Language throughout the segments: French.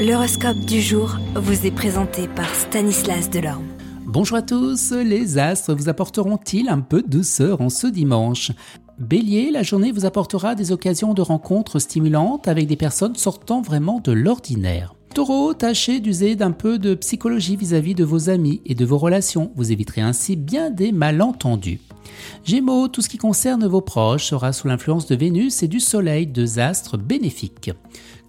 L'horoscope du jour vous est présenté par Stanislas Delorme. Bonjour à tous, les astres vous apporteront-ils un peu de douceur en ce dimanche? Bélier, la journée vous apportera des occasions de rencontres stimulantes avec des personnes sortant vraiment de l'ordinaire. Taureau, tâchez d'user d'un peu de psychologie vis-à-vis de vos amis et de vos relations, vous éviterez ainsi bien des malentendus. Gémeaux, tout ce qui concerne vos proches sera sous l'influence de Vénus et du Soleil, deux astres bénéfiques.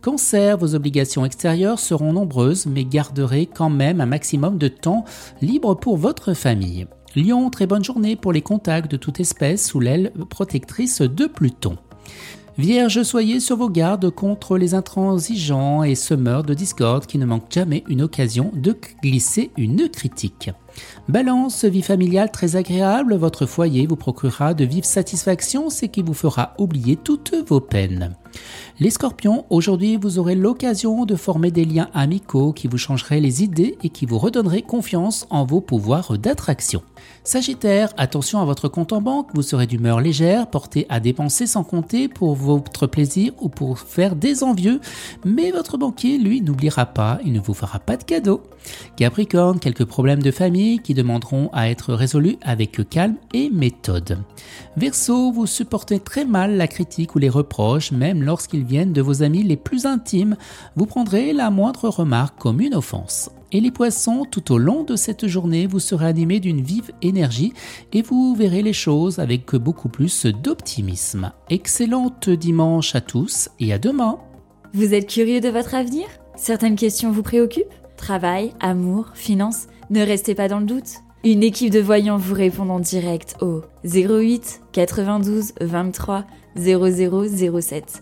Cancer, vos obligations extérieures seront nombreuses, mais garderez quand même un maximum de temps libre pour votre famille. Lion, très bonne journée pour les contacts de toute espèce sous l'aile protectrice de Pluton. Vierge, soyez sur vos gardes contre les intransigeants et semeurs de discorde qui ne manquent jamais une occasion de glisser une critique. Balance, vie familiale très agréable, votre foyer vous procurera de vives satisfactions, ce qui vous fera oublier toutes vos peines. Les scorpions, aujourd'hui vous aurez l'occasion de former des liens amicaux qui vous changeraient les idées et qui vous redonneraient confiance en vos pouvoirs d'attraction. Sagittaire, attention à votre compte en banque, vous serez d'humeur légère, porté à dépenser sans compter pour votre plaisir ou pour faire des envieux, mais votre banquier, lui, n'oubliera pas, il ne vous fera pas de cadeau. Capricorne, quelques problèmes de famille qui demanderont à être résolus avec calme et méthode. Verseau, vous supportez très mal la critique ou les reproches, lorsqu'ils viennent de vos amis les plus intimes, vous prendrez la moindre remarque comme une offense. Et les poissons, tout au long de cette journée, vous serez animés d'une vive énergie et vous verrez les choses avec beaucoup plus d'optimisme. Excellente dimanche à tous et à demain. Vous êtes curieux de votre avenir? Certaines questions vous préoccupent? Travail, amour, finances? Ne restez pas dans le doute. Une équipe de voyants vous répond en direct au 08 92 23 0007.